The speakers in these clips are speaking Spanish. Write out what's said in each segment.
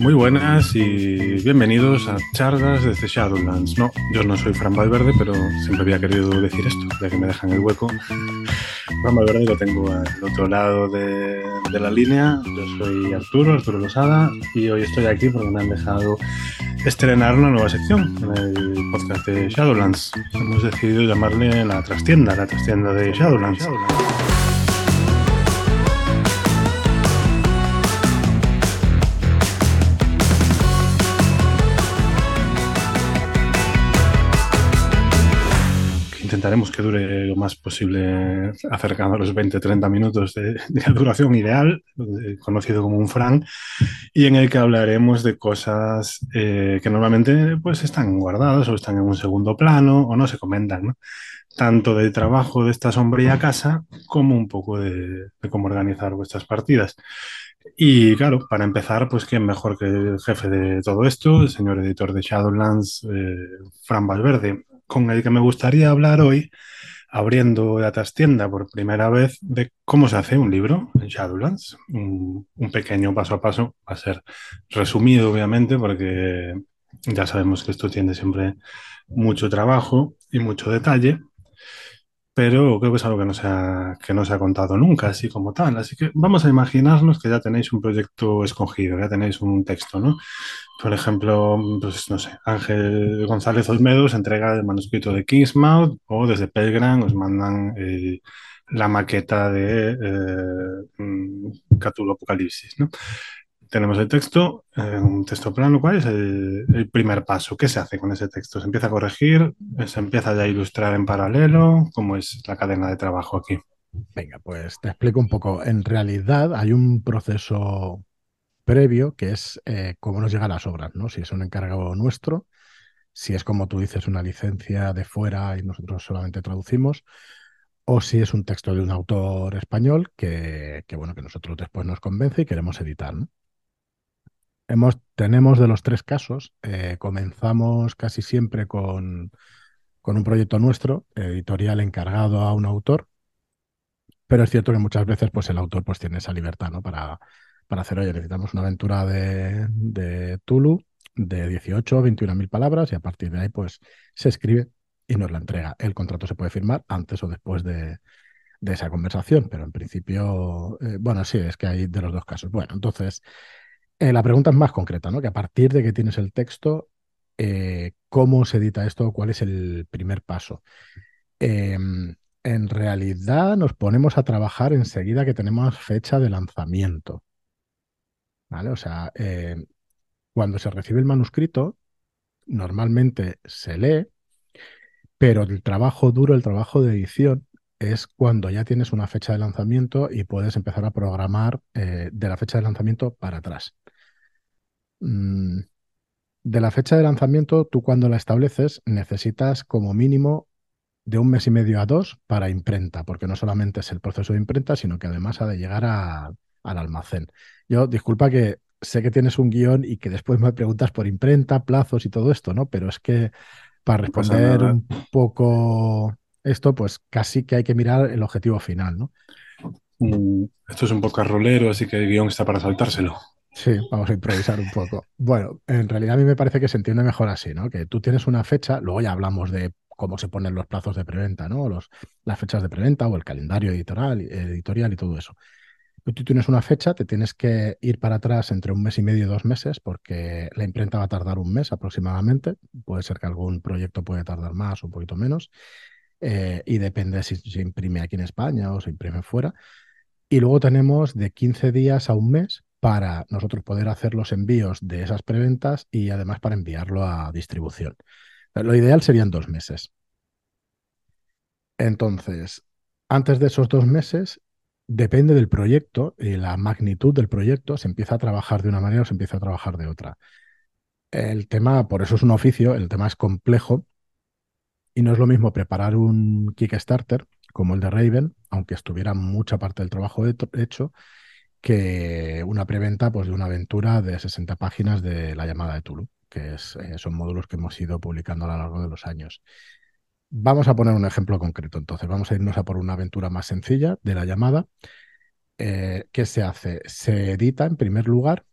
Muy buenas y bienvenidos a Charlas desde Shadowlands. No, yo no soy Fran Valverde, pero siempre había querido decir esto, ya que me dejan el hueco. Fran Valverde lo tengo al otro lado de, la línea. Yo soy Arturo, Arturo Losada, y hoy estoy aquí porque me han dejado estrenar una nueva sección en el podcast de Shadowlands. Hemos decidido llamarle la trastienda, la trastienda de Shadowlands. Intentaremos que dure lo más posible, acercando los 20-30 minutos de, duración ideal, conocido como un Fran, y en el que hablaremos de cosas eh, que normalmente pues, están guardadas o están en un segundo plano o no se comentan, tanto de trabajo de esta sombría casa como un poco de, cómo organizar vuestras partidas. Y claro, para empezar, pues quién mejor que el jefe de todo esto, el señor editor de Shadowlands, eh, Fran Valverde con el que me gustaría hablar hoy, abriendo la trastienda por primera vez, de cómo se hace un libro en Shadowlands. Un, pequeño paso a paso, va a ser resumido, obviamente, porque ya sabemos que esto tiene siempre mucho trabajo y mucho detalle, pero creo que es algo que no se ha, que no ha contado nunca, así como tal. Así que vamos a imaginarnos que ya tenéis un proyecto escogido, ya tenéis un texto, ¿no? Por ejemplo, pues no sé, Ángel González Olmedo se entrega el manuscrito de Kingsmouth o desde Pelgram os mandan la maqueta de eh, mm, Cthulhu Apocalipsis, ¿no? Tenemos el texto, eh, un texto plano. ¿Cuál es el, primer paso? ¿Qué se hace con ese texto? ¿Se empieza a corregir? ¿Se empieza ya a ilustrar en paralelo? ¿Cómo es la cadena de trabajo aquí? Venga, pues te explico un poco. En realidad hay un proceso previo, que es eh, cómo nos llegan las obras, ¿no? Si es un encargado nuestro, si es como tú dices, una licencia de fuera y nosotros solamente traducimos, o si es un texto de un autor español que, bueno, que nosotros después nos convence y queremos editar, Tenemos de los tres casos, eh, comenzamos casi siempre con, un proyecto nuestro, editorial encargado a un autor, pero es cierto que muchas veces pues, el autor pues, tiene esa libertad ¿no? para, hacer, oye, necesitamos una aventura de, Tulu de 18 o 21 mil palabras y a partir de ahí pues se escribe y nos la entrega. El contrato se puede firmar antes o después de, esa conversación, pero en principio, eh, bueno, sí, es que hay de los dos casos. Bueno, entonces, eh, la pregunta es más concreta, ¿no? Que a partir de que tienes el texto, eh, ¿cómo se edita esto? ¿Cuál es el primer paso? Em, en realidad nos ponemos a trabajar enseguida que tenemos fecha de lanzamiento. ¿vale? O sea, eh, cuando se recibe el manuscrito, normalmente se lee, pero el trabajo duro, el trabajo de edición, es cuando ya tienes una fecha de lanzamiento y puedes empezar a programar de la fecha de lanzamiento para atrás. Mm, de la fecha de lanzamiento, tú cuando la estableces necesitas como mínimo de un mes y medio a dos para imprenta, porque no solamente es el proceso de imprenta, sino que además ha de llegar al almacén. Yo, disculpa que sé que tienes un guion y que después me preguntas por imprenta, plazos y todo esto, ¿no? Pero es que para responder un poco esto, pues casi que hay que mirar el objetivo final, ¿no? Mm, esto es un poco rolero, así que el guion está para saltárselo. Sí, vamos a improvisar un poco. Bueno, en realidad a mí me parece que se entiende mejor así, ¿no? Que tú tienes una fecha, luego ya hablamos de cómo se ponen los plazos de preventa, ¿no? Los, las fechas de preventa o el calendario editorial, editorial y todo eso. Tú tienes una fecha, te tienes que ir para atrás entre un mes y medio y dos meses, porque la imprenta va a tardar un mes aproximadamente. Puede ser que algún proyecto puede tardar más o un poquito menos. Eh, y depende si se imprime aquí en España o se imprime fuera. Y luego tenemos de 15 días a un mes para nosotros poder hacer los envíos de esas preventas y además para enviarlo a distribución. Lo ideal serían dos meses. Entonces, antes de esos dos meses, depende del proyecto y la magnitud del proyecto, se empieza a trabajar de una manera o se empieza a trabajar de otra. El tema, por eso es un oficio, el tema es complejo y no es lo mismo preparar un Kickstarter como el de Raven, aunque estuviera mucha parte del trabajo hecho, que una preventa pues, de una aventura de 60 páginas de la llamada de Tulu, que eh, son módulos que hemos ido publicando a lo largo de los años. Vamos a poner un ejemplo concreto. Entonces, vamos a irnos a por una aventura más sencilla de la llamada. Eh, ¿Qué se hace? Se edita en primer lugar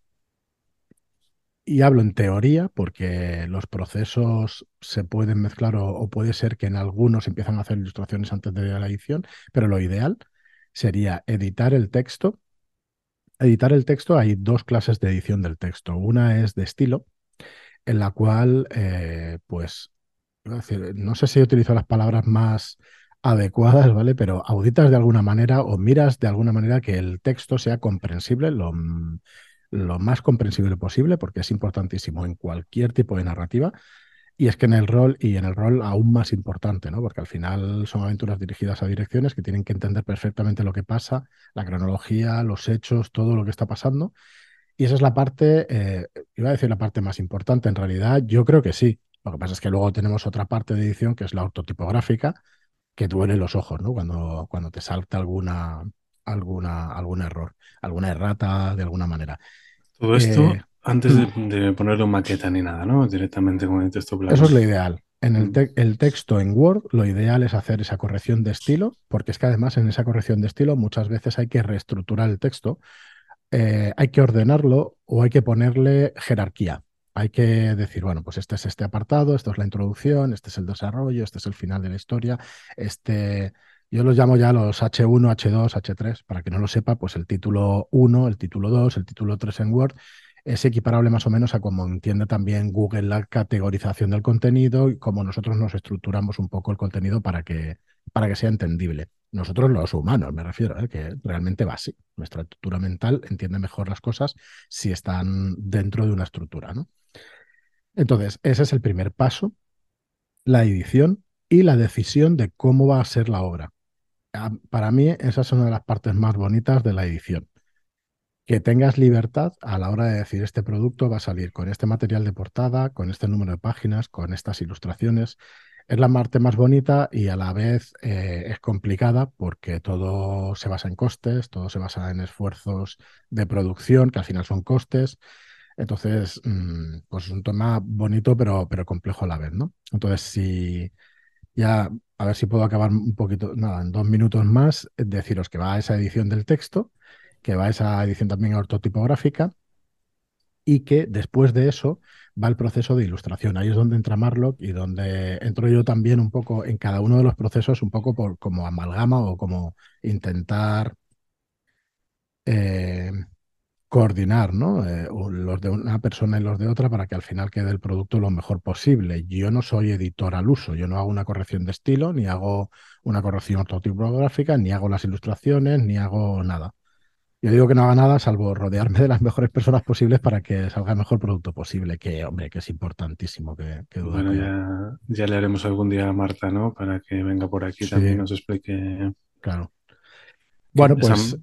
y hablo en teoría porque los procesos se pueden mezclar o, puede ser que en algunos empiezan a hacer ilustraciones antes de la edición, pero lo ideal sería editar el texto. Editar el texto, hay dos clases de edición del texto. Una es de estilo, en la cual, eh, pues, no sé si utilizo las palabras más adecuadas, ¿vale? Pero auditas de alguna manera o miras de alguna manera que el texto sea comprensible, lo, lo más comprensible posible, porque es importantísimo en cualquier tipo de narrativa. Y es que en el rol, y en el rol aún más importante, ¿no? Porque al final son aventuras dirigidas a direcciones que tienen que entender perfectamente lo que pasa, la cronología, los hechos, todo lo que está pasando. Y esa es la parte, eh, iba a decir la parte más importante, en realidad yo creo que sí. Lo que pasa es que luego tenemos otra parte de edición que es la ortotipográfica, que duele los ojos, ¿no? Cuando, cuando te salta alguna, alguna, algún error, alguna errata de alguna manera. Todo esto eh, antes mm. de, ponerlo en maqueta ni nada, ¿no? Directamente con el texto plano. Eso es lo ideal. En el, mm. el, texto en Word, lo ideal es hacer esa corrección de estilo, porque es que además en esa corrección de estilo muchas veces hay que reestructurar el texto, eh, hay que ordenarlo o hay que ponerle jerarquía. Hay que decir, bueno, pues este es este apartado, esto es la introducción, este es el desarrollo, este es el final de la historia, este, yo los llamo ya los H1, H2, H3, para que no lo sepa, pues el título 1, el título 2, el título 3 en Word es equiparable más o menos a como entiende también Google la categorización del contenido y cómo nosotros nos estructuramos un poco el contenido para que, para que sea entendible. Nosotros los humanos, me refiero, ¿eh? que realmente va así. Nuestra estructura mental entiende mejor las cosas si están dentro de una estructura. ¿no? Entonces, ese es el primer paso, la edición y la decisión de cómo va a ser la obra para mí esa es una de las partes más bonitas de la edición. Que tengas libertad a la hora de decir este producto va a salir con este material de portada, con este número de páginas, con estas ilustraciones. Es la parte más bonita y a la vez eh, es complicada porque todo se basa en costes, todo se basa en esfuerzos de producción, que al final son costes. Entonces, mm, pues es un tema bonito, pero, pero complejo a la vez, ¿no? Entonces, si ya a ver si puedo acabar un poquito, nada, en dos minutos más, deciros que va a esa edición del texto, que va esa edición también ortotipográfica y que después de eso va el proceso de ilustración. Ahí es donde entra Marlock y donde entro yo también un poco en cada uno de los procesos, un poco por, como amalgama o como intentar eh, coordinar, ¿no? Eh, los de una persona y los de otra para que al final quede el producto lo mejor posible. Yo no soy editor al uso, yo no hago una corrección de estilo, ni hago una corrección ortotipográfica, ni hago las ilustraciones, ni hago nada. Yo digo que no haga nada salvo rodearme de las mejores personas posibles para que salga el mejor producto posible, que hombre, que es importantísimo que, Bueno, ya, ya, le haremos algún día a Marta, ¿no? Para que venga por aquí también y nos explique. Claro. Bueno, pues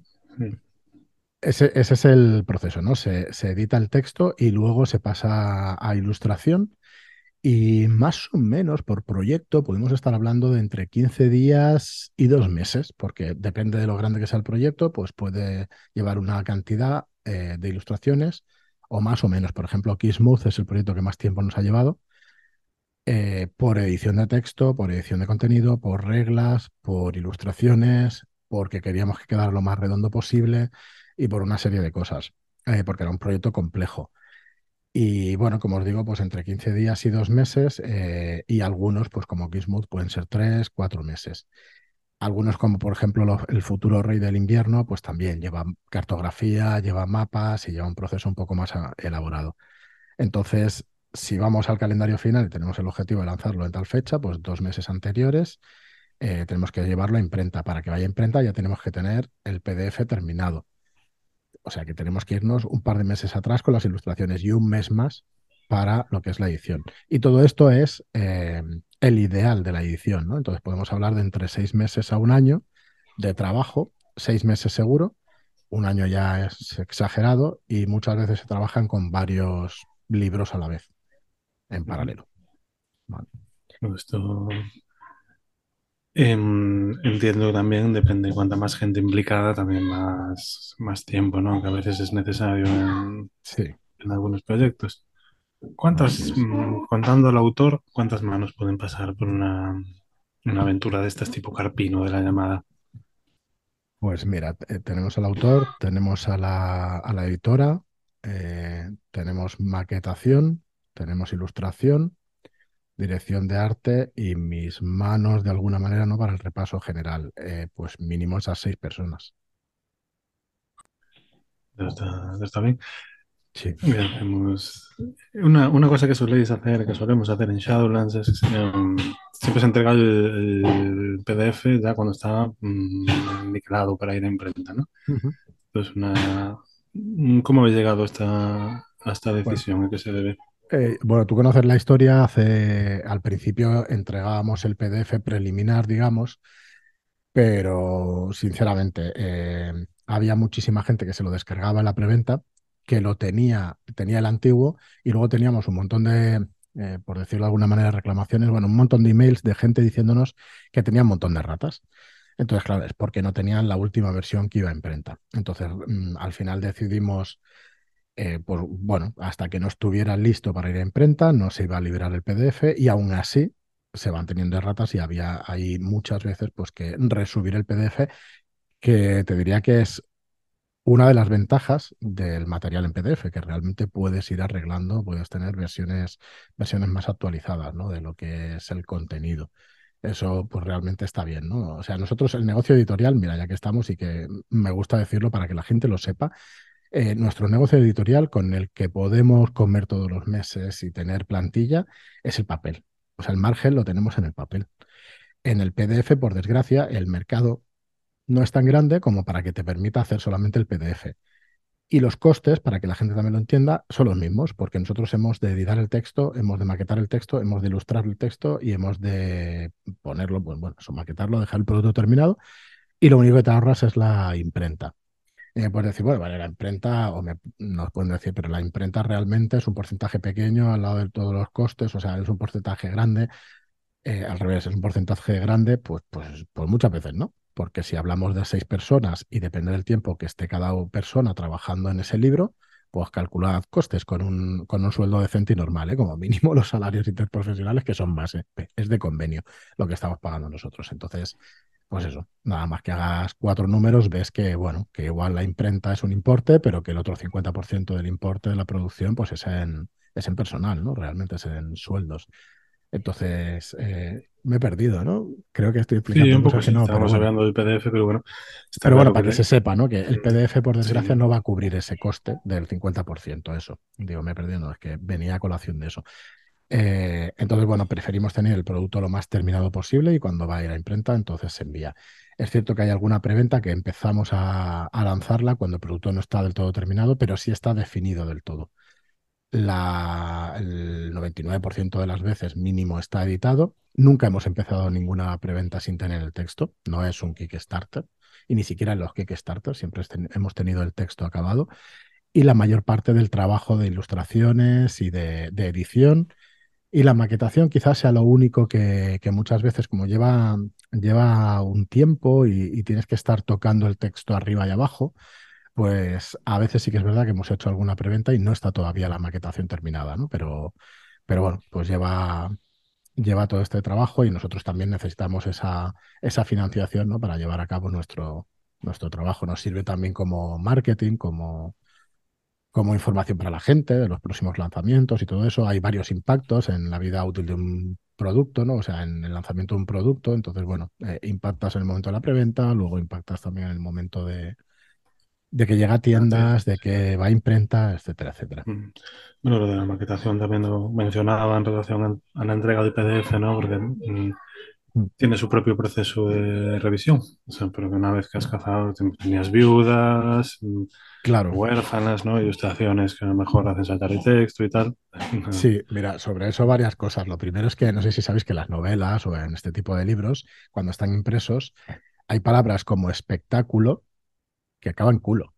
ese, es el proceso, ¿no? Se, edita el texto y luego se pasa a ilustración. Y más o menos por proyecto podemos estar hablando de entre 15 días y dos meses, porque depende de lo grande que sea el proyecto, pues puede llevar una cantidad eh, de ilustraciones o más o menos. Por ejemplo, Keysmooth es el proyecto que más tiempo nos ha llevado. Eh, por edición de texto, por edición de contenido, por reglas, por ilustraciones, porque queríamos que quedara lo más redondo posible y por una serie de cosas, eh, porque era un proyecto complejo. Y bueno, como os digo, pues entre 15 días y dos meses, eh, y algunos, pues como Gizmood, pueden ser tres, cuatro meses. Algunos, como por ejemplo el futuro rey del invierno, pues también lleva cartografía, lleva mapas y lleva un proceso un poco más ah, elaborado. Entonces, si vamos al calendario final y tenemos el objetivo de lanzarlo en tal fecha, pues dos meses anteriores, eh, tenemos que llevarlo a imprenta. Para que vaya a imprenta ya tenemos que tener el PDF terminado. O sea que tenemos que irnos un par de meses atrás con las ilustraciones y un mes más para lo que es la edición. Y todo esto es eh, el ideal de la edición, ¿no? Entonces podemos hablar de entre seis meses a un año de trabajo, seis meses seguro, un año ya es exagerado y muchas veces se trabajan con varios libros a la vez, en paralelo. Esto Em, entiendo también, depende, cuanta más gente implicada, también más, más tiempo, ¿no? Que a veces es necesario en, en algunos proyectos. ¿Cuántas, mm, contando al autor, cuántas manos pueden pasar por una, una aventura de estas tipo Carpino de la llamada? Pues mira, tenemos al autor, tenemos a la, a la editora, eh, tenemos maquetación, tenemos ilustración, dirección de arte y mis manos de alguna manera no para el repaso general, eh, pues mínimo esas seis personas. Está, está bien. Sí. Hemos- Una, una cosa que soléis hacer, que solemos hacer en Shadowlands es em, siempre se entrega el, el PDF ya cuando está niquelado para ir a imprenta, ¿no? Ujú. Entonces, una, mm, ¿cómo habéis llegado a esta, a esta decisión? ¿A qué se debe? Bueno, tú conoces la historia, hace, al principio entregábamos el PDF preliminar, digamos, pero sinceramente eh, había muchísima gente que se lo descargaba en la preventa, que lo tenía, tenía el antiguo, y luego teníamos un montón de, eh, por decirlo de alguna manera, reclamaciones, bueno, un montón de emails de gente diciéndonos que tenía un montón de ratas. Entonces, claro, es porque no tenían la última versión que iba a imprenta. Entonces, mm, al final decidimos eh, pues bueno, hasta que no estuviera listo para ir a imprenta, no se iba a liberar el PDF y aún así se van teniendo ratas y había ahí muchas veces pues que resubir el PDF, que te diría que es una de las ventajas del material en PDF, que realmente puedes ir arreglando, puedes tener versiones, versiones más actualizadas, ¿no? De lo que es el contenido. Eso pues realmente está bien, ¿no? O sea, nosotros el negocio editorial, mira, ya que estamos y que me gusta decirlo para que la gente lo sepa, eh, nuestro negocio editorial con el que podemos comer todos los meses y tener plantilla es el papel. O sea, el margen lo tenemos en el papel. En el PDF, por desgracia, el mercado no es tan grande como para que te permita hacer solamente el PDF. Y los costes, para que la gente también lo entienda, son los mismos, porque nosotros hemos de editar el texto, hemos de maquetar el texto, hemos de ilustrar el texto y hemos de ponerlo, pues, bueno, eso, dejar el producto terminado, y lo único que te ahorras es la imprenta. Me puedes decir, bueno, vale, la imprenta, o me, nos pueden decir, pero la imprenta realmente es un porcentaje pequeño al lado de todos los costes, o sea, es un porcentaje grande. Eh, al revés, es un porcentaje grande, pues, pues, pues muchas veces no. Porque si hablamos de seis personas y depende del tiempo que esté cada persona trabajando en ese libro, pues calculad costes con un, con un sueldo decente y normal, ¿eh? como mínimo los salarios interprofesionales que son base, es de convenio lo que estamos pagando nosotros. Entonces, pues eso, nada más que hagas cuatro números, ves que, bueno, que igual la imprenta es un importe, pero que el otro 50% del importe de la producción, pues es en, es en personal, ¿no? Realmente es en sueldos. Entonces, eh, me he perdido, ¿no? Creo que estoy explicando Sí, un poco cosas que no, bueno. hablando del PDF, pero bueno, está Pero bueno, claro para que que se sepa, ¿no? Que el PDF, por desgracia, Sí. no va a cubrir ese coste del 50%, eso. Digo, me he perdido, no, es que venía a colación de eso. Eh, entonces, bueno, preferimos tener el producto lo más terminado posible y cuando va a ir a imprenta, entonces se envía. Es cierto que hay alguna preventa que empezamos a, a lanzarla cuando el producto no está del todo terminado, pero sí está definido del todo. El 99% de las veces mínimo está editado. Nunca hemos empezado ninguna preventa sin tener el texto. No es un Kickstarter. Y ni siquiera en los Kickstarter siempre ten- hemos tenido el texto acabado. Y la mayor parte del trabajo de ilustraciones y de edición y la maquetación quizás sea lo único que, que muchas veces, como lleva, lleva un tiempo y, tienes que estar tocando el texto arriba y abajo, pues a veces sí que es verdad que hemos hecho alguna preventa y no está todavía la maquetación terminada, ¿no? Pero, pero bueno, pues lleva, lleva todo este trabajo y nosotros también necesitamos esa, esa financiación, ¿no? Para llevar a cabo nuestro, nuestro trabajo. Nos sirve también como marketing, como como información para la gente de los próximos lanzamientos y todo eso. Hay varios impactos en la vida útil de un producto, ¿no? O sea, en el lanzamiento de un producto. Entonces, bueno, eh, impactas en el momento de la preventa, luego impactas también en el momento de, de que llega a tiendas, de que va a imprenta, etcétera, etcétera. Mm. Bueno, lo de la maquetación también lo mencionaba en relación a la entrega del PDF, ¿no? Porque Mm. Tiene su propio proceso de revisión. O sea, pero que una vez que has cazado, tenías viudas, mm, Claro. huérfanas, ¿no? Ilustraciones que a lo mejor hacen saltar el texto y tal. Sí, mira, sobre eso varias cosas. Lo primero es que no sé si sabéis que las novelas o en este tipo de libros, cuando están impresos, hay palabras como espectáculo que acaban culo.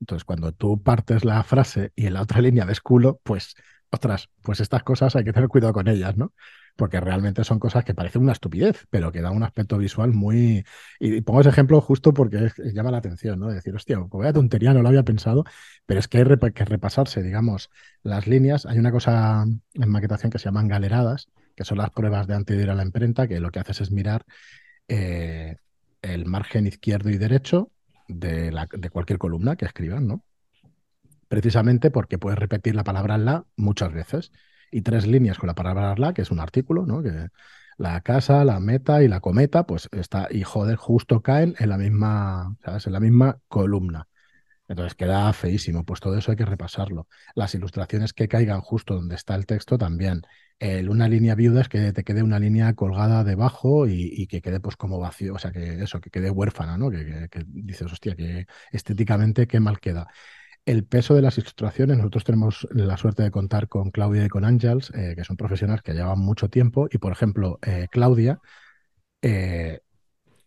Entonces, cuando tú partes la frase y en la otra línea ves culo, pues, ostras, pues estas cosas hay que tener cuidado con ellas, ¿no? Porque realmente son cosas que parecen una estupidez, pero que dan un aspecto visual muy... Y pongo ese ejemplo justo porque llama la atención, ¿no? De decir, hostia, vaya tontería, no lo había pensado, pero es que hay que repasarse, digamos, las líneas. Hay una cosa en maquetación que se llaman galeradas, que son las pruebas de antes de ir a la imprenta, que lo que haces es mirar eh, el margen izquierdo y derecho de, la- de cualquier columna que escriban, ¿no? precisamente porque puedes repetir la palabra la muchas veces. Y tres líneas con la palabra la, que es un artículo, ¿no? Que la casa, la meta y la cometa, pues está, y joder, justo caen en la misma, ¿sabes? En la misma columna. Entonces queda feísimo, pues todo eso hay que repasarlo. Las ilustraciones que caigan justo donde está el texto también. Una línea viuda es que te quede una línea colgada debajo y, que quede pues como vacío, o sea, que eso, que quede huérfana, ¿no? Que, dices, hostia, que estéticamente qué mal queda. El peso de las ilustraciones, nosotros tenemos la suerte de contar con Claudia y con Ángels, eh, que son profesionales que llevan mucho tiempo, y por ejemplo, eh, Claudia, eh,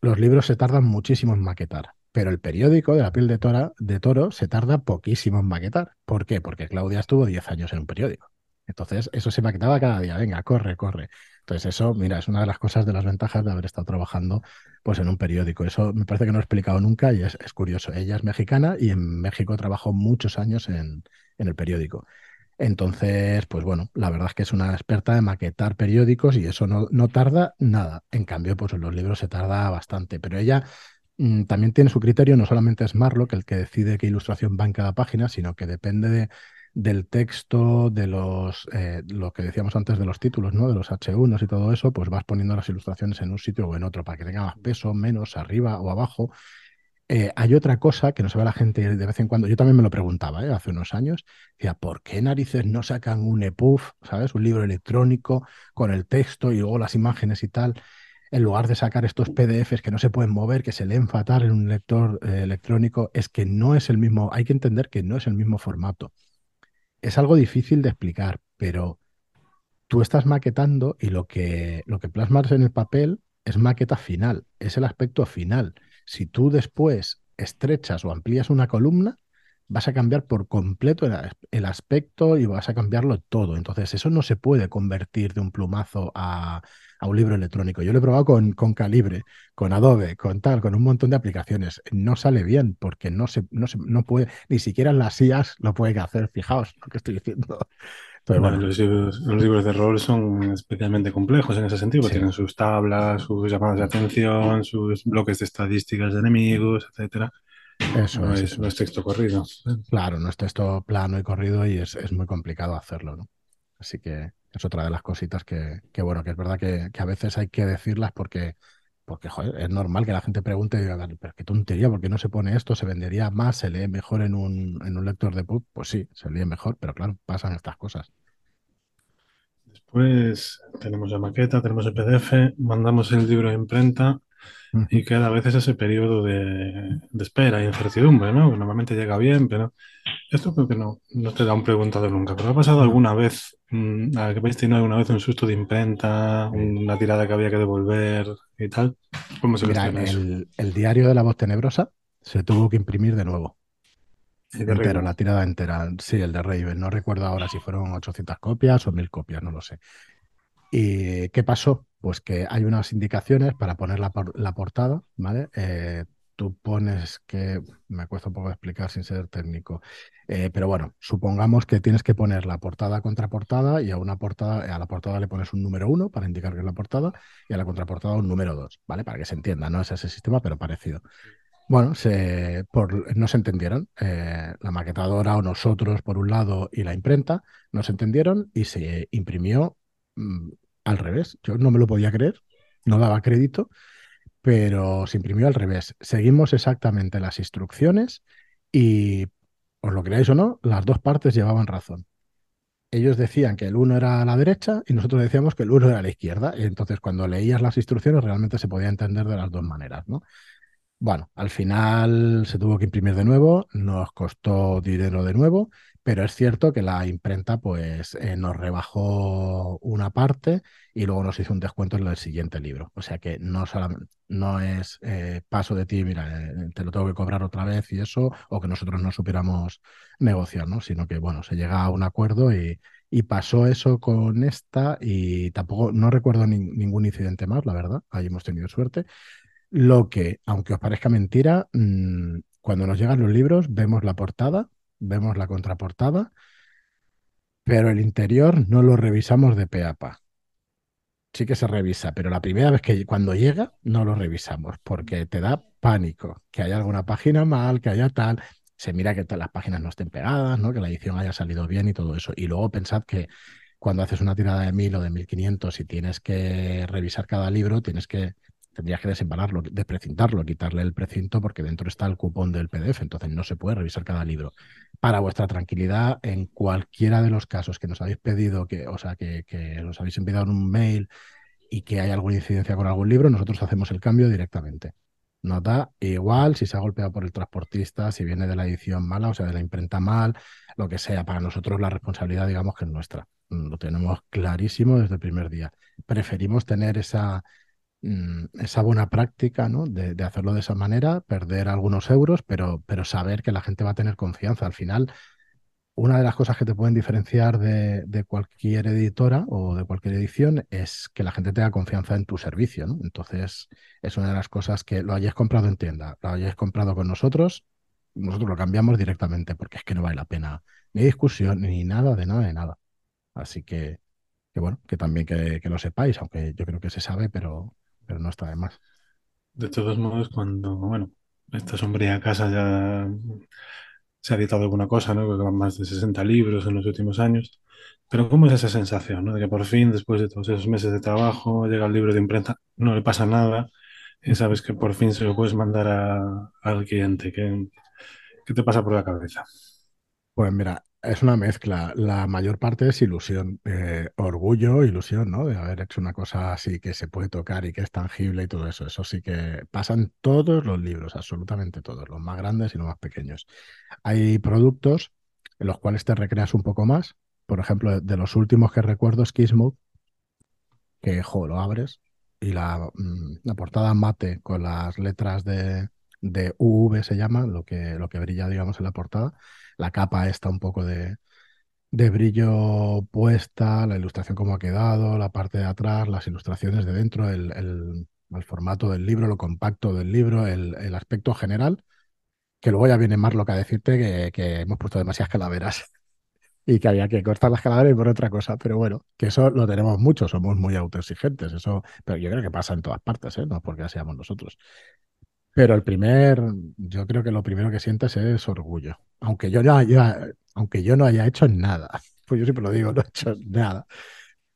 los libros se tardan muchísimo en maquetar. Pero el periódico de la piel de, tora, de toro se tarda poquísimo en maquetar. ¿Por qué? Porque Claudia estuvo 10 años en un periódico. Entonces, eso se maquetaba cada día. Venga, corre, corre. Entonces, eso, mira, es una de las cosas de las ventajas de haber estado trabajando pues, en un periódico. Eso me parece que no he explicado nunca y es, curioso. Ella es mexicana y en México trabajó muchos años en, en el periódico. Entonces, pues bueno, la verdad es que es una experta de maquetar periódicos y eso no, no tarda nada. En cambio, pues en los libros se tarda bastante. Pero ella Mm, también tiene su criterio, no solamente es Marlock el que decide qué ilustración va en cada página, sino que depende del texto, de los, eh, lo que decíamos antes de los títulos, ¿no? De los H1 y todo eso, pues vas poniendo las ilustraciones en un sitio o en otro para que tenga más peso, menos, arriba o abajo. Eh, hay otra cosa que no se ve la gente de vez en cuando, yo también me lo preguntaba ¿eh? hace unos años, decía, ¿por qué narices no sacan un EPUB, ¿sabes? Un libro electrónico con el texto y luego las imágenes y tal? en lugar de sacar estos PDFs que no se pueden mover, que se leen fatal en un lector electrónico, es que no es el mismo, hay que entender que no es el mismo formato. Es algo difícil de explicar, pero tú estás maquetando y lo que, lo que plasmas en el papel es maqueta final, es el aspecto final. Si tú después estrechas o amplías una columna, vas a cambiar por completo el, aspecto y vas a cambiarlo todo. Entonces, eso no se puede convertir de un plumazo a, un libro electrónico. Yo lo he probado con, con, Calibre, con Adobe, con tal, con un montón de aplicaciones. No sale bien porque no se, no se no puede, ni siquiera en las IAS lo puede hacer. Fijaos lo que estoy diciendo. los, libros, de rol son especialmente complejos en ese sentido, tienen sus tablas, sus llamadas de atención, sus bloques de estadísticas de enemigos, etcétera. Eso no es, no es texto corrido. Claro, no es texto plano y corrido y es, muy complicado hacerlo, ¿no? Así que es otra de las cositas que, bueno, que es verdad que, a veces hay que decirlas porque, porque joder, es normal que la gente pregunte, pero qué tontería, ¿por qué no se pone esto? ¿Se vendería más? ¿Se lee mejor en un, en un lector de pub? Pues sí, se lee mejor, pero claro, pasan estas cosas. Después tenemos la maqueta, tenemos el PDF, mandamos el libro a imprenta y queda a veces ese periodo de, espera y incertidumbre, ¿no? Que normalmente llega bien, pero esto creo que no, no te da un preguntado nunca. ¿Pero ha pasado alguna vez, mmm, que habéis tenido alguna vez un susto de imprenta, una tirada que había que devolver y tal? ¿Cómo se Mira, el, el diario de la voz tenebrosa se tuvo que imprimir de nuevo. Entero, la tirada entera. Sí, el de Raven. No recuerdo ahora si fueron 800 copias o 1000 copias, no lo sé. ¿Y qué pasó? Pues que hay unas indicaciones para poner la, portada, ¿vale? Eh, tú pones que, me cuesta un poco explicar sin ser técnico, eh, pero bueno, supongamos que tienes que poner la portada contra portada y a una portada, a la portada le pones un número uno para indicar que es la portada y a la contraportada un número dos, ¿vale? Para que se entienda, no es ese sistema, pero parecido. Bueno, no se entendieron. Eh, la maquetadora o nosotros, por un lado, y la imprenta, no se entendieron y se imprimió mm, al revés. Yo no me lo podía creer, no daba crédito, pero se imprimió al revés. Seguimos exactamente las instrucciones y, os lo creáis o no, las dos partes llevaban razón. Ellos decían que el uno era a la derecha y nosotros decíamos que el uno era a la izquierda. Entonces, cuando leías las instrucciones, realmente se podía entender de las dos maneras, ¿no? Bueno, al final se tuvo que imprimir de nuevo, nos costó dinero de nuevo, pero es cierto que la imprenta pues eh, nos rebajó una parte y luego nos hizo un descuento en el siguiente libro. O sea que no, es eh, paso de ti, mira, eh, te lo tengo que cobrar otra vez y eso, o que nosotros no supiéramos negociar, ¿no? Sino que, bueno, se llega a un acuerdo y, pasó eso con esta y tampoco, no recuerdo ningún incidente más, la verdad, ahí hemos tenido suerte. Lo que, aunque os parezca mentira, mm, cuando nos llegan los libros vemos la portada, vemos la contraportada, pero el interior no lo revisamos de pe a pa. Sí que se revisa, pero la primera vez que cuando llega no lo revisamos porque te da pánico, que haya alguna página mal, que haya tal. se mira que las páginas no estén pegadas, ¿no? que la edición haya salido bien y todo eso. Y luego pensad que cuando haces una tirada de 1000 o de 1500 y tienes que revisar cada libro, tienes que tendrías que desembalarlo, desprecintarlo, quitarle el precinto porque dentro está el cupón del PDF, entonces no se puede revisar cada libro. Para vuestra tranquilidad, en cualquiera de los casos que nos habéis pedido, que, o sea, que, que nos habéis enviado en un mail y que hay alguna incidencia con algún libro, nosotros hacemos el cambio directamente. Nos da igual si se ha golpeado por el transportista, si viene de la edición mala, o sea, de la imprenta mal, lo que sea. Para nosotros la responsabilidad, digamos que es nuestra. Lo tenemos clarísimo desde el primer día. Preferimos tener esa, esa buena práctica ¿no? de, hacerlo de esa manera, perder algunos euros, pero, pero saber que la gente va a tener confianza. Al final, una de las cosas que te pueden diferenciar de, cualquier editora o de cualquier edición es que la gente tenga confianza en tu servicio. Entonces, es una de las cosas que lo hayáis comprado en tienda, lo hayáis comprado con nosotros, nosotros lo cambiamos directamente porque es que no vale la pena ni discusión ni nada, de nada, de nada. Así que, que bueno, que también que, que lo sepáis, aunque yo creo que se sabe, pero, pero no está de más. De todos modos, cuando, bueno, esta sombría casa ya se ha editado alguna cosa, ¿no? Creo que van más de 60 libros en los últimos años. Pero ¿cómo es esa sensación, ¿no? De que por fin, después de todos esos meses de trabajo, llega el libro de imprenta, no le pasa nada y sabes que por fin se lo puedes mandar al cliente. ¿Qué, ¿Qué te pasa por la cabeza? Pues mira, es una mezcla. La mayor parte es ilusión, eh, orgullo, ilusión, ¿no? De haber hecho una cosa así que se puede tocar y que es tangible y todo eso. Eso sí que pasan todos los libros, absolutamente todos, los más grandes y los más pequeños. Hay productos en los cuales te recreas un poco más. Por ejemplo, de los últimos que recuerdo es Kismuth, que jo, lo abres y la, mm, la portada mate con las letras de, de UV se llama, lo que, lo que brilla, digamos, en la portada la capa está un poco de, brillo puesta, la ilustración como ha quedado, la parte de atrás, las ilustraciones de dentro, el, formato del libro, lo compacto del libro, el, aspecto general, que luego ya viene Marlock a decirte que, que hemos puesto demasiadas calaveras y que había que cortar las calaveras y por otra cosa, pero bueno, que eso lo tenemos mucho, somos muy autoexigentes, eso, pero yo creo que pasa en todas partes, ¿eh? no porque seamos nosotros. Pero el primer, yo creo que lo primero que sientes es orgullo. Aunque yo, ya, aunque yo no haya hecho nada. Pues yo siempre lo digo, no he hecho nada.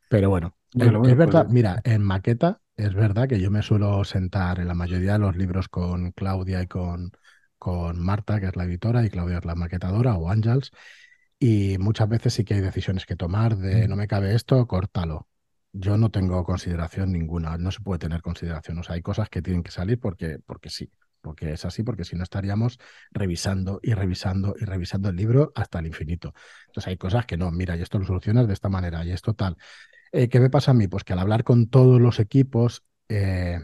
Pero bueno, es, verdad, mira, en maqueta es verdad que yo me suelo sentar en la mayoría de los libros con Claudia y con, con Marta, que es la editora, y Claudia es la maquetadora, o Ángels, y muchas veces sí que hay decisiones que tomar de mm. no me cabe esto, córtalo yo no tengo consideración ninguna, no se puede tener consideración. O sea, hay cosas que tienen que salir porque, porque sí, porque es así, porque si no estaríamos revisando y revisando y revisando el libro hasta el infinito. Entonces hay cosas que no, mira, y esto lo solucionas de esta manera y esto tal. Eh, ¿Qué me pasa a mí? Pues que al hablar con todos los equipos, eh,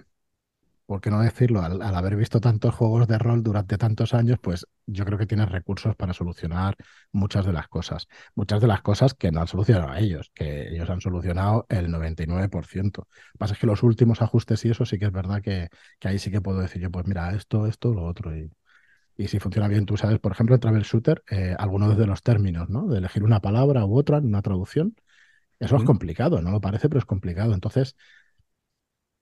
¿por qué no decirlo? Al, haber visto tantos juegos de rol durante tantos años, pues yo creo que tienes recursos para solucionar muchas de las cosas. Muchas de las cosas que no han solucionado a ellos, que ellos han solucionado el 99%. Lo que pasa es que los últimos ajustes y eso sí que es verdad que, ahí sí que puedo decir yo, pues mira, esto, esto, lo otro. Y, y si funciona bien, tú sabes, por ejemplo, en Travel Shooter, eh, algunos de los términos, ¿no? De elegir una palabra u otra en una traducción. Eso es complicado, no lo parece, pero es complicado. Entonces,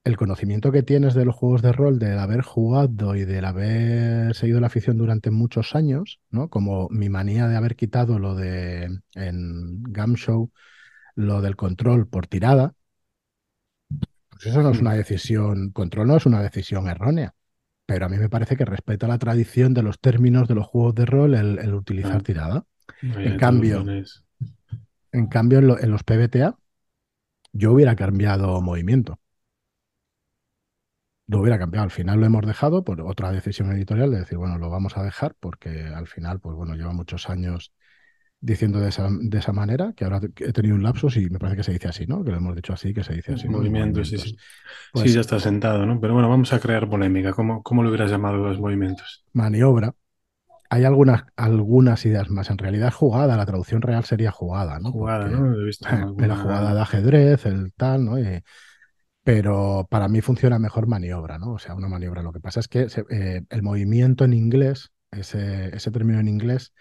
el conocimiento que tienes de los juegos de rol, del haber jugado y del haber seguido la afición durante muchos años, ¿no? Como mi manía de haber quitado lo de en Gam Show, lo del control por tirada, pues eso no es una decisión, control no es una decisión errónea. Pero a mí me parece que respeta la tradición de los términos de los juegos de rol el, utilizar tirada. en, cambio, en cambio, en los PBTA, yo hubiera cambiado movimiento lo hubiera cambiado. Al final lo hemos dejado por otra decisión editorial de decir, bueno, lo vamos a dejar porque al final, pues bueno, lleva muchos años diciendo de esa, de esa manera, que ahora he tenido un lapsus y me parece que se dice así, ¿no? Que lo hemos dicho así, que se dice así. Movimientos, sí, sí. Pues sí, ya está sentado, ¿no? Pero bueno, vamos a crear polémica. ¿Cómo, cómo lo hubieras llamado los movimientos? Maniobra. Hay algunas, algunas ideas más. En realidad, jugada, la traducción real sería jugada, ¿no? Jugada, ¿no? He visto La jugada de ajedrez, el tal, ¿no? Pero para mí funciona mejor maniobra, ¿no? O sea, una maniobra. Lo que pasa es que eh, el movimiento en inglés, ese, término en inglés,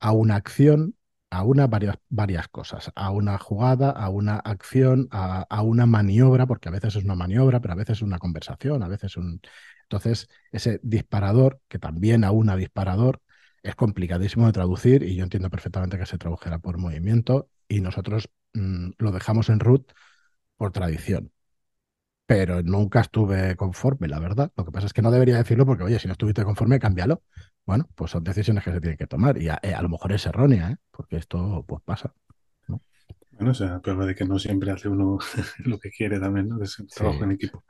a una acción, a una varias, varias cosas, a una jugada, a una acción, a, una maniobra, porque a veces es una maniobra, pero a veces es una conversación, a veces un... Entonces, ese disparador, que también a una disparador, es complicadísimo de traducir y yo entiendo perfectamente que se tradujera por movimiento y nosotros mm, lo dejamos en root por tradición. Pero nunca estuve conforme, la verdad. Lo que pasa es que no debería decirlo porque, oye, si no estuviste conforme, cámbialo. Bueno, pues son decisiones que se tienen que tomar y a, eh, lo mejor es errónea, ¿eh? porque esto pues pasa. Bueno, o sea, prueba de que no siempre hace uno lo que quiere también, ¿no? Es un trabajo en equipo.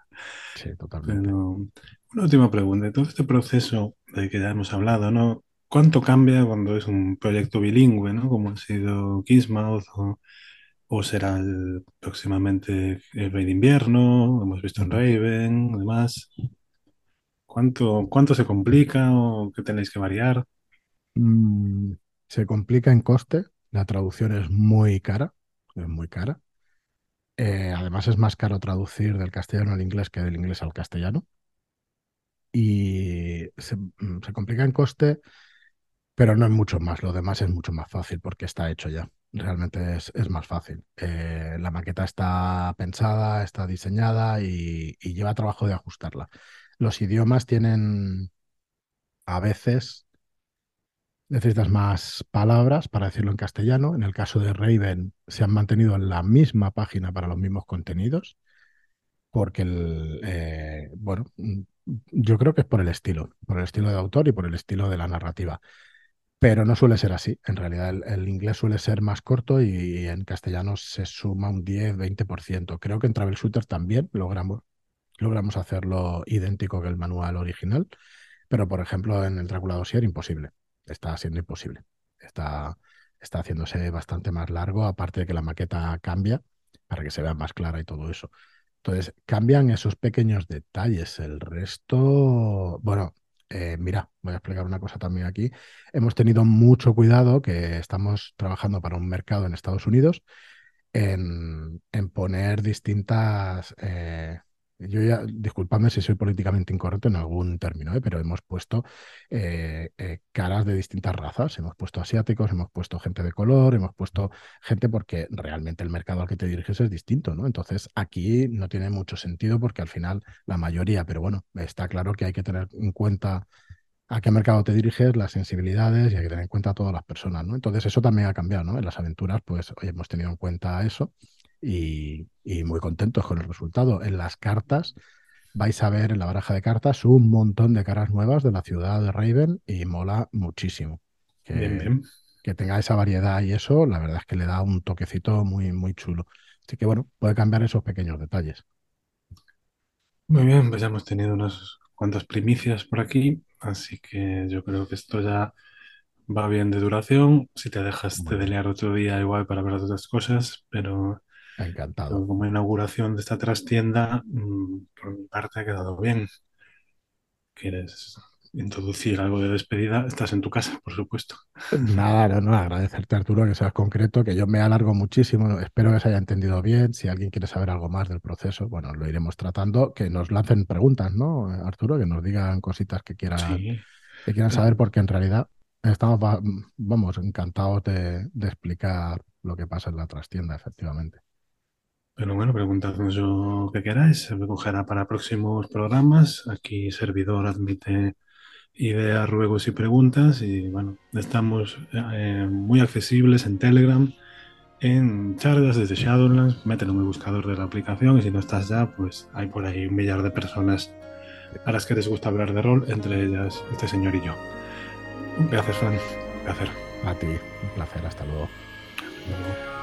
Sí, totalmente. una última pregunta. Todo este proceso de que ya hemos hablado, ¿no? ¿Cuánto cambia cuando es un proyecto bilingüe, ¿no? Como ha sido Kissmouth o, será próximamente el Rey de Invierno, hemos visto en Raven, además. ¿Cuánto, ¿Cuánto se complica o qué tenéis que variar? Mm, se complica en coste, la traducción es muy cara, es muy cara. Eh, además es más caro traducir del castellano al inglés que del inglés al castellano. Y mm, se complica en coste pero no es mucho más, lo demás es mucho más fácil porque está hecho ya. Realmente es, más fácil. Eh, la maqueta está pensada, está diseñada y, lleva trabajo de ajustarla. Los idiomas tienen a veces necesitas más palabras para decirlo en castellano. En el caso de Raven se han mantenido en la misma página para los mismos contenidos porque el, eh, bueno, yo creo que es por el estilo, por el estilo de autor y por el estilo de la narrativa pero no suele ser así. En realidad el, inglés suele ser más corto y, en castellano se suma un 10-20%. Creo que en Travel Shooter también logramos, logramos hacerlo idéntico que el manual original, pero por ejemplo en el Drácula Dossier imposible. Está siendo imposible. Está, está haciéndose bastante más largo, aparte de que la maqueta cambia para que se vea más clara y todo eso. Entonces, cambian esos pequeños detalles. El resto, bueno, eh, mira, voy a explicar una cosa también aquí. Hemos tenido mucho cuidado que estamos trabajando para un mercado en Estados Unidos en, poner distintas eh, yo ya, disculpadme si soy políticamente incorrecto en algún término, ¿eh? pero hemos puesto eh, eh, caras de distintas razas, hemos puesto asiáticos, hemos puesto gente de color, hemos puesto gente porque realmente el mercado al que te diriges es distinto, ¿no? Entonces aquí no tiene mucho sentido porque al final la mayoría, pero bueno, está claro que hay que tener en cuenta a qué mercado te diriges, las sensibilidades y hay que tener en cuenta a todas las personas, ¿no? Entonces eso también ha cambiado, ¿no? En las aventuras, pues hoy hemos tenido en cuenta eso y, muy contentos con el resultado. En las cartas vais a ver en la baraja de cartas un montón de caras nuevas de la ciudad de Raven y mola muchísimo. Que, que tenga esa variedad y eso, la verdad es que le da un toquecito muy, muy chulo. Así que bueno, puede cambiar esos pequeños detalles. Muy bien, pues ya hemos tenido unas cuantas primicias por aquí, así que yo creo que esto ya va bien de duración. Si te dejas de delear otro día igual para ver otras cosas, pero Encantado. Como inauguración de esta trastienda, mm, por mi parte ha quedado bien. ¿Quieres introducir algo de despedida? Estás en tu casa, por supuesto. Nada, no, no, agradecerte Arturo que seas concreto, que yo me alargo muchísimo, espero que se haya entendido bien, si alguien quiere saber algo más del proceso, bueno, lo iremos tratando, que nos lancen preguntas, ¿no, Arturo? Que nos digan cositas que quieran, que quieran saber, porque en realidad estamos, vamos, encantados de, de explicar lo que pasa en la trastienda, efectivamente. Pero bueno, preguntadnos lo que queráis, se recogerá para próximos programas. Aquí servidor admite ideas, ruegos y preguntas y bueno, estamos eh, muy accesibles en Telegram, en charlas desde Shadowlands, mételo en el buscador de la aplicación y si no estás ya, pues hay por ahí un millar de personas a las que les gusta hablar de rol, entre ellas este señor y yo. Gracias, Fran. Un placer. A ti, un placer. Hasta luego. Hasta luego.